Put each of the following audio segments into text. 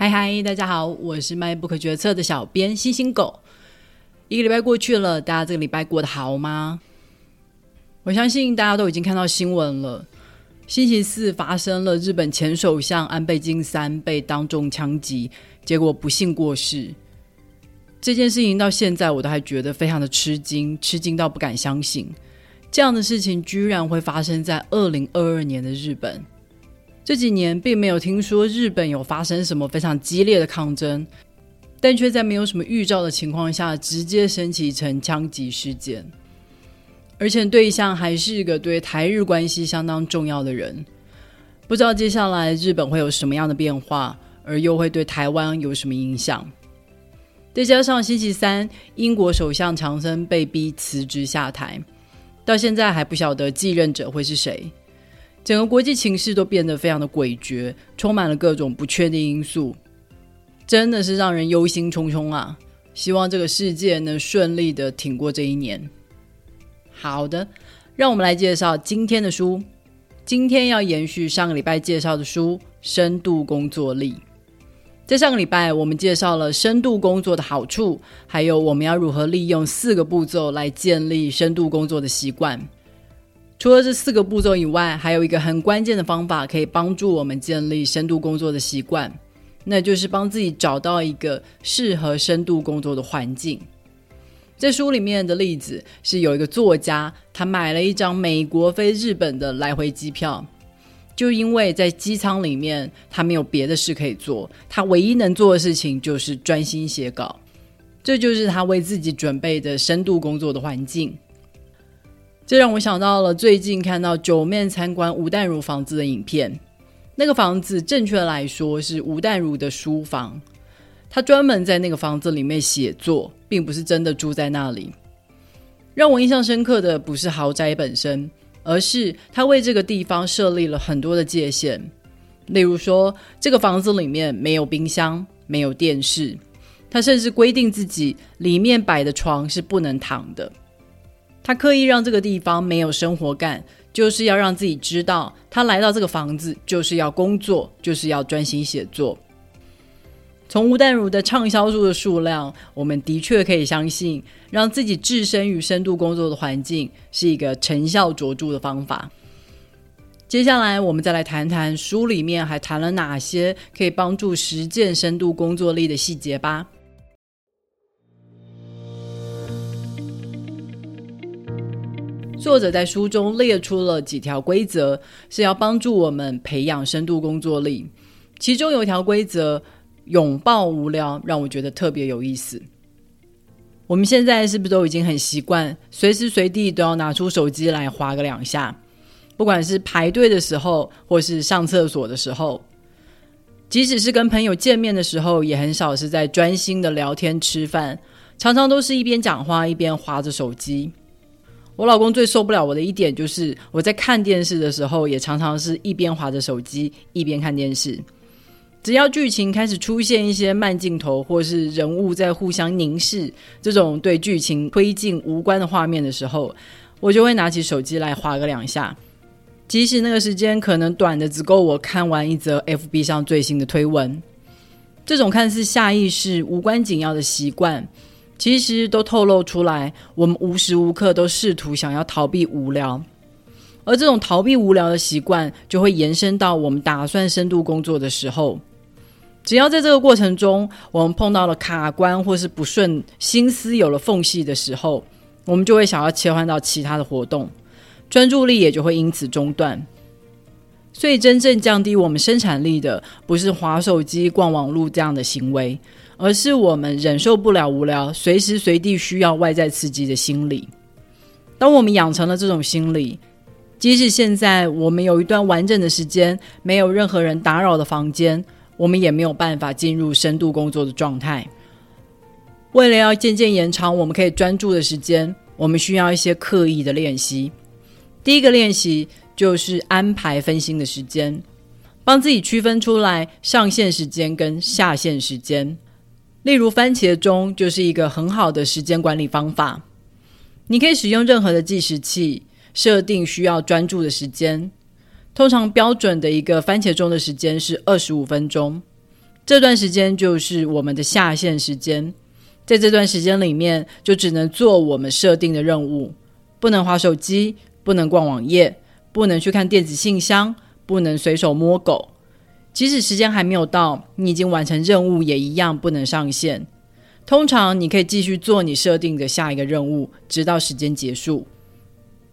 嗨嗨，大家好，我是卖不可决策的小编星星狗。一个礼拜过去了，大家这个礼拜过得好吗？我相信大家都已经看到新闻了。星期四发生了日本前首相安倍晋三被当众枪击，结果不幸过世。这件事情到现在我都还觉得非常的吃惊，吃惊到不敢相信，这样的事情居然会发生在二零二二年的日本。这几年并没有听说日本有发生什么非常激烈的抗争，但却在没有什么预兆的情况下，直接升级成枪击事件，而且对象还是一个对台日关系相当重要的人。不知道接下来日本会有什么样的变化，而又会对台湾有什么影响？再加上星期三，英国首相强森被逼辞职下台，到现在还不晓得继任者会是谁。整个国际情势都变得非常的诡谲，充满了各种不确定因素，真的是让人忧心忡忡啊！希望这个世界能顺利的挺过这一年。好的，让我们来介绍今天的书。今天要延续上个礼拜介绍的书《深度工作力》。在上个礼拜，我们介绍了深度工作的好处，还有我们要如何利用四个步骤来建立深度工作的习惯。除了这四个步骤以外，还有一个很关键的方法可以帮助我们建立深度工作的习惯，那就是帮自己找到一个适合深度工作的环境。在书里面的例子是有一个作家，他买了一张美国飞日本的来回机票，就因为在机舱里面他没有别的事可以做，他唯一能做的事情就是专心写稿，这就是他为自己准备的深度工作的环境。这让我想到了最近看到九面参观吴淡如房子的影片。那个房子，正确来说是吴淡如的书房。他专门在那个房子里面写作，并不是真的住在那里。让我印象深刻的不是豪宅本身，而是他为这个地方设立了很多的界限。例如说，这个房子里面没有冰箱，没有电视。他甚至规定自己里面摆的床是不能躺的。他刻意让这个地方没有生活感，就是要让自己知道，他来到这个房子就是要工作，就是要专心写作。从吴淡如的畅销书的数量，我们的确可以相信，让自己置身于深度工作的环境是一个成效卓著的方法。接下来，我们再来谈谈书里面还谈了哪些可以帮助实践深度工作力的细节吧。作者在书中列出了几条规则，是要帮助我们培养深度工作力。其中有一条规则“拥抱无聊”，让我觉得特别有意思。我们现在是不是都已经很习惯，随时随地都要拿出手机来划个两下？不管是排队的时候，或是上厕所的时候，即使是跟朋友见面的时候，也很少是在专心的聊天吃饭，常常都是一边讲话一边划着手机。我老公最受不了我的一点就是，我在看电视的时候，也常常是一边划着手机一边看电视。只要剧情开始出现一些慢镜头，或是人物在互相凝视这种对剧情推进无关的画面的时候，我就会拿起手机来划个两下。即使那个时间可能短的只够我看完一则 FB 上最新的推文，这种看似下意识、无关紧要的习惯。其实都透露出来，我们无时无刻都试图想要逃避无聊，而这种逃避无聊的习惯，就会延伸到我们打算深度工作的时候。只要在这个过程中，我们碰到了卡关或是不顺，心思有了缝隙的时候，我们就会想要切换到其他的活动，专注力也就会因此中断。所以，真正降低我们生产力的，不是划手机、逛网络这样的行为。而是我们忍受不了无聊，随时随地需要外在刺激的心理。当我们养成了这种心理，即使现在我们有一段完整的时间没有任何人打扰的房间，我们也没有办法进入深度工作的状态。为了要渐渐延长我们可以专注的时间，我们需要一些刻意的练习。第一个练习就是安排分心的时间，帮自己区分出来上线时间跟下线时间。例如，番茄钟就是一个很好的时间管理方法。你可以使用任何的计时器，设定需要专注的时间。通常标准的一个番茄钟的时间是二十五分钟。这段时间就是我们的下线时间。在这段时间里面，就只能做我们设定的任务，不能划手机，不能逛网页，不能去看电子信箱，不能随手摸狗。即使时间还没有到，你已经完成任务，也一样不能上线。通常你可以继续做你设定的下一个任务，直到时间结束。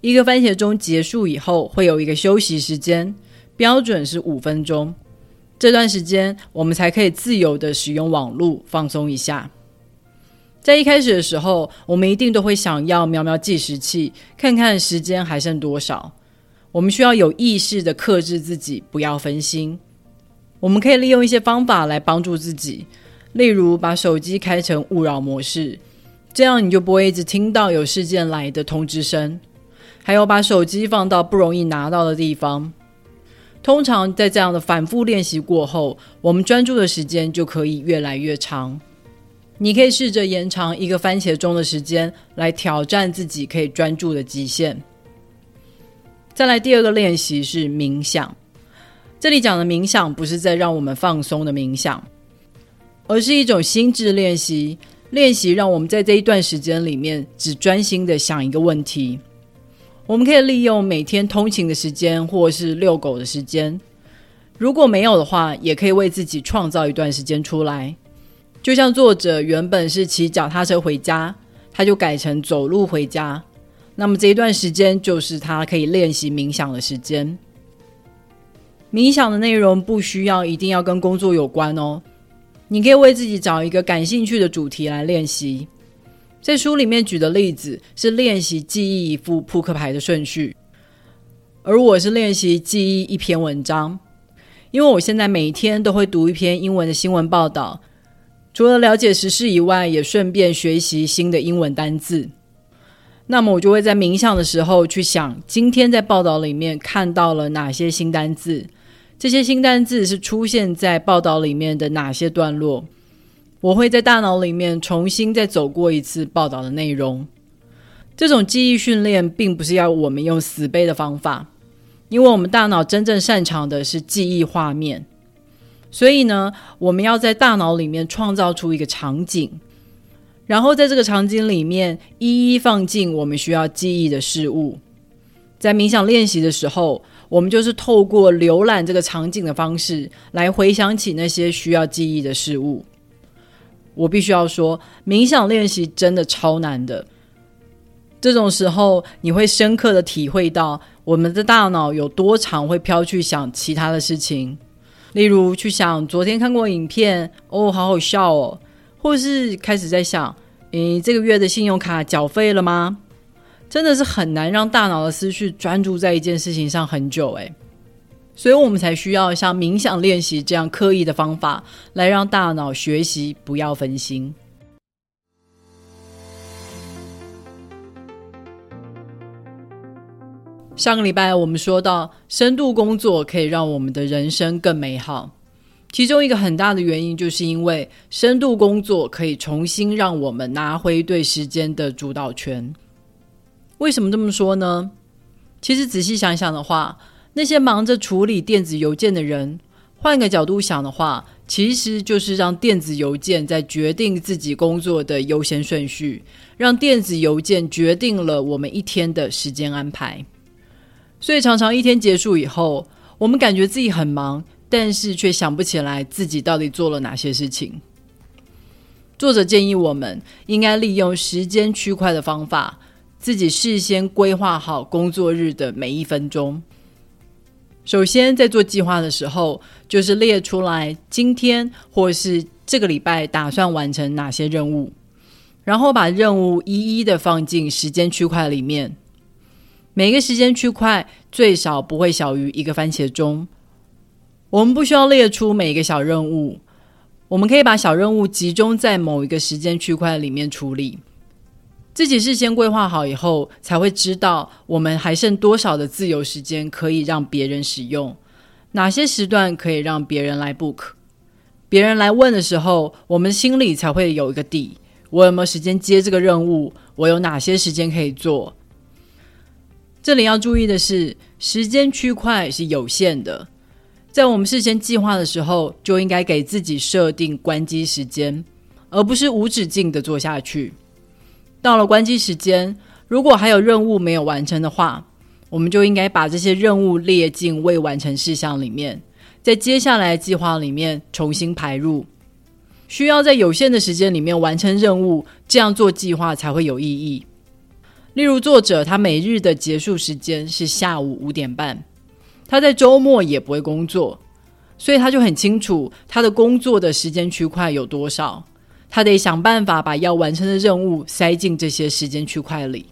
一个番茄钟结束以后，会有一个休息时间，标准是五分钟。这段时间，我们才可以自由的使用网络，放松一下。在一开始的时候，我们一定都会想要瞄瞄计时器，看看时间还剩多少。我们需要有意识的克制自己，不要分心。我们可以利用一些方法来帮助自己，例如把手机开成勿扰模式，这样你就不会一直听到有事件来的通知声。还有把手机放到不容易拿到的地方。通常在这样的反复练习过后，我们专注的时间就可以越来越长。你可以试着延长一个番茄钟的时间，来挑战自己可以专注的极限。再来第二个练习是冥想。这里讲的冥想不是在让我们放松的冥想，而是一种心智练习，练习让我们在这一段时间里面只专心的想一个问题。我们可以利用每天通勤的时间，或是遛狗的时间。如果没有的话，也可以为自己创造一段时间出来。就像作者原本是骑脚踏车回家，他就改成走路回家。那么这一段时间就是他可以练习冥想的时间。冥想的内容不需要一定要跟工作有关哦，你可以为自己找一个感兴趣的主题来练习。在书里面举的例子是练习记忆一副扑克牌的顺序，而我是练习记忆一篇文章，因为我现在每天都会读一篇英文的新闻报道，除了了解时事以外，也顺便学习新的英文单字。那么我就会在冥想的时候去想，今天在报道里面看到了哪些新单字，这些新单字是出现在报道里面的哪些段落。我会在大脑里面重新再走过一次报道的内容。这种记忆训练并不是要我们用死背的方法，因为我们大脑真正擅长的是记忆画面。所以呢，我们要在大脑里面创造出一个场景，然后在这个场景里面一一放进我们需要记忆的事物。在冥想练习的时候，我们就是透过浏览这个场景的方式来回想起那些需要记忆的事物。我必须要说，冥想练习真的超难的。这种时候，你会深刻的体会到我们的大脑有多长会飘去想其他的事情，例如去想昨天看过影片，哦，好好笑哦，或是开始在想，诶，这个月的信用卡缴费了吗？真的是很难让大脑的思绪专注在一件事情上很久，诶。所以我们才需要像冥想练习这样刻意的方法，来让大脑学习不要分心。上个礼拜我们说到，深度工作可以让我们的人生更美好。其中一个很大的原因，就是因为深度工作可以重新让我们拿回对时间的主导权。为什么这么说呢？其实仔细想想的话。那些忙着处理电子邮件的人，换个角度想的话，其实就是让电子邮件在决定自己工作的优先顺序，让电子邮件决定了我们一天的时间安排。所以常常一天结束以后，我们感觉自己很忙，但是却想不起来自己到底做了哪些事情。作者建议我们应该利用时间区块的方法，自己事先规划好工作日的每一分钟。首先，在做计划的时候，就是列出来今天或是这个礼拜打算完成哪些任务，然后把任务一一的放进时间区块里面。每个时间区块最少不会小于一个番茄钟。我们不需要列出每一个小任务，我们可以把小任务集中在某一个时间区块里面处理。自己事先规划好以后，才会知道我们还剩多少的自由时间可以让别人使用，哪些时段可以让别人来 book。别人来问的时候，我们心里才会有一个底：我有没有时间接这个任务？我有哪些时间可以做？这里要注意的是，时间区块是有限的。在我们事先计划的时候，就应该给自己设定关机时间，而不是无止境的做下去。到了关机时间，如果还有任务没有完成的话，我们就应该把这些任务列进未完成事项里面，在接下来计划里面重新排入。需要在有限的时间里面完成任务，这样做计划才会有意义。例如，作者他每日的结束时间是下午五点半，他在周末也不会工作，所以他就很清楚他的工作的时间区块有多少，他得想办法把要完成的任务塞进这些时间区块里。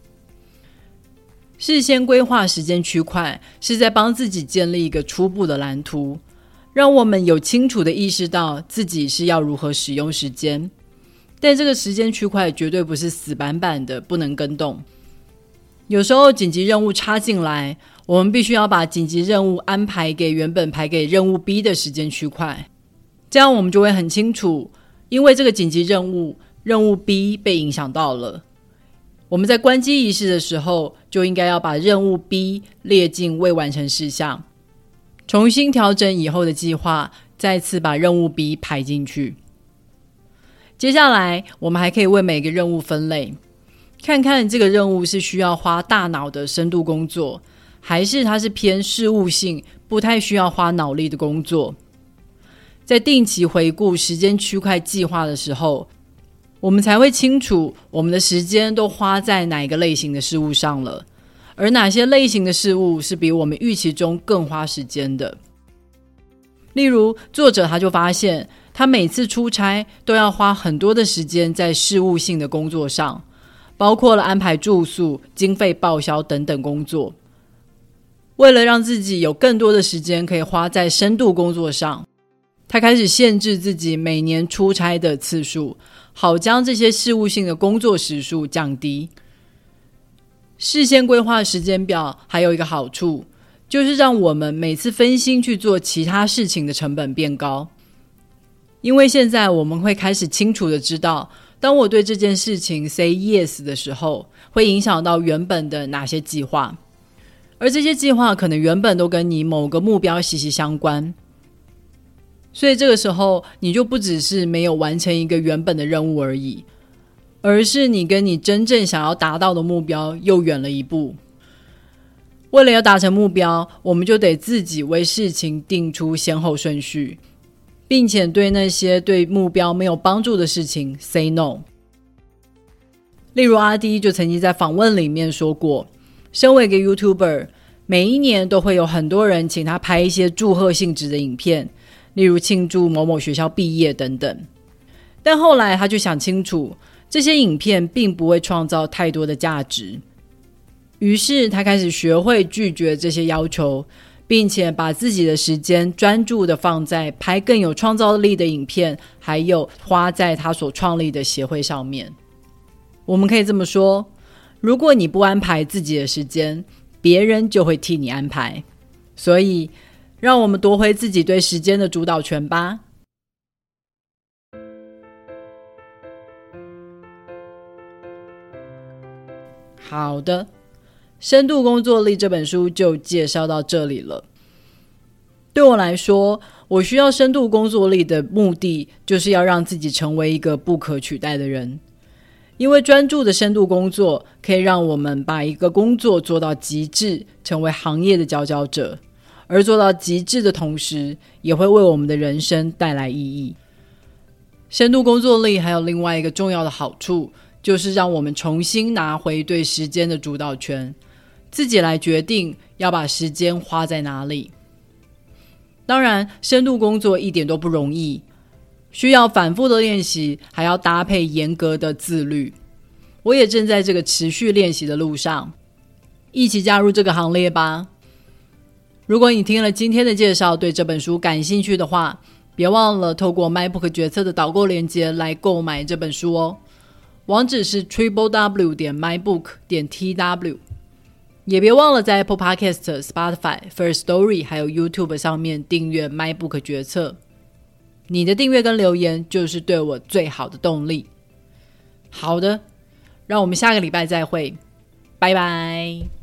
事先规划时间区块，是在帮自己建立一个初步的蓝图。让我们有清楚的意识到自己是要如何使用时间，但这个时间区块绝对不是死板板的，不能跟动。有时候紧急任务插进来，我们必须要把紧急任务安排给原本排给任务 B 的时间区块，这样我们就会很清楚，因为这个紧急任务任务 B 被影响到了。我们在关机仪式的时候，就应该要把任务 B 列进未完成事项。重新调整以后的计划，再次把任务 B 排进去。接下来，我们还可以为每个任务分类，看看这个任务是需要花大脑的深度工作，还是它是偏事务性、不太需要花脑力的工作。在定期回顾时间区块计划的时候，我们才会清楚我们的时间都花在哪一个类型的事物上了。而哪些类型的事物是比我们预期中更花时间的？例如，作者他就发现，他每次出差都要花很多的时间在事务性的工作上，包括了安排住宿、经费报销等等工作。为了让自己有更多的时间可以花在深度工作上，他开始限制自己每年出差的次数，好将这些事务性的工作时数降低。事先规划时间表还有一个好处，就是让我们每次分心去做其他事情的成本变高。因为现在我们会开始清楚的知道，当我对这件事情 say yes 的时候，会影响到原本的哪些计划，而这些计划可能原本都跟你某个目标息息相关。所以这个时候，你就不只是没有完成一个原本的任务而已。而是你跟你真正想要达到的目标又远了一步。为了要达成目标，我们就得自己为事情定出先后顺序，并且对那些对目标没有帮助的事情 say no。例如阿迪就曾经在访问里面说过，身为一个 YouTuber，每一年都会有很多人请他拍一些祝贺性质的影片，例如庆祝某某学校毕业等等。但后来他就想清楚。这些影片并不会创造太多的价值，于是他开始学会拒绝这些要求，并且把自己的时间专注的放在拍更有创造力的影片，还有花在他所创立的协会上面。我们可以这么说：如果你不安排自己的时间，别人就会替你安排。所以，让我们夺回自己对时间的主导权吧。好的，《深度工作力》这本书就介绍到这里了。对我来说，我需要深度工作力的目的，就是要让自己成为一个不可取代的人。因为专注的深度工作，可以让我们把一个工作做到极致，成为行业的佼佼者。而做到极致的同时，也会为我们的人生带来意义。深度工作力还有另外一个重要的好处。就是让我们重新拿回对时间的主导权，自己来决定要把时间花在哪里。当然，深度工作一点都不容易，需要反复的练习，还要搭配严格的自律。我也正在这个持续练习的路上，一起加入这个行列吧。如果你听了今天的介绍，对这本书感兴趣的话，别忘了透过 MyBook 决策的导购链接来购买这本书哦。网址是 triple w 点 mybook 点 tw，也别忘了在 Apple Podcast、Spotify、First Story 还有 YouTube 上面订阅 MyBook 决策。你的订阅跟留言就是对我最好的动力。好的，让我们下个礼拜再会，拜拜。